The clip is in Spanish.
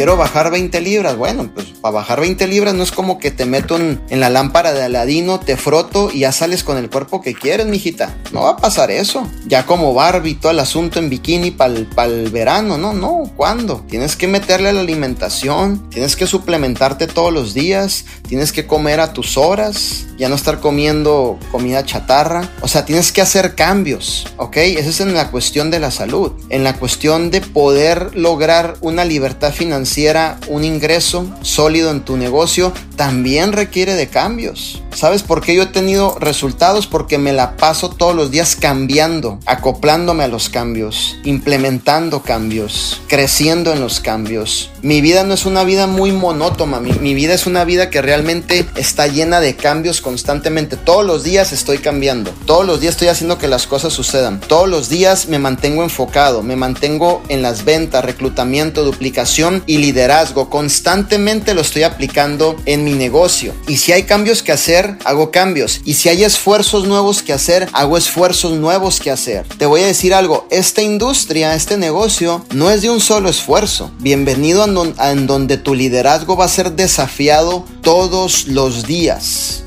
quiero bajar 20 libras. Bueno, pues para bajar 20 libras no es como que te meto en, la lámpara de Aladino, te froto y ya sales con el cuerpo que quieres, mijita. No va a pasar eso. Ya como Barbie, todo el asunto en bikini para el verano. No, no. ¿Cuándo? Tienes que meterle a la alimentación, tienes que suplementarte todos los días, tienes que comer a tus horas, ya no estar comiendo comida chatarra. O sea, tienes que hacer cambios, ¿ok? Eso es en la cuestión de la salud. En la cuestión de poder lograr una libertad financiera, un ingreso en tu negocio, también requiere de cambios. ¿Sabes por qué yo he tenido resultados? Porque me la paso todos los días cambiando, acoplándome a los cambios, implementando cambios, creciendo en los cambios. Mi vida no es una vida muy monótona, mi, mi vida es una vida que realmente está llena de cambios constantemente. Todos los días estoy cambiando, todos los días estoy haciendo que las cosas sucedan, todos los días me mantengo enfocado, me mantengo en las ventas, reclutamiento, duplicación y liderazgo. Constantemente lo estoy aplicando en mi negocio. Y si hay cambios que hacer, hago cambios. Y si hay esfuerzos nuevos que hacer, hago esfuerzos nuevos que hacer. Te voy a decir algo, esta industria, este negocio, no es de un solo esfuerzo. Bienvenido a, en donde tu liderazgo va a ser desafiado todos los días.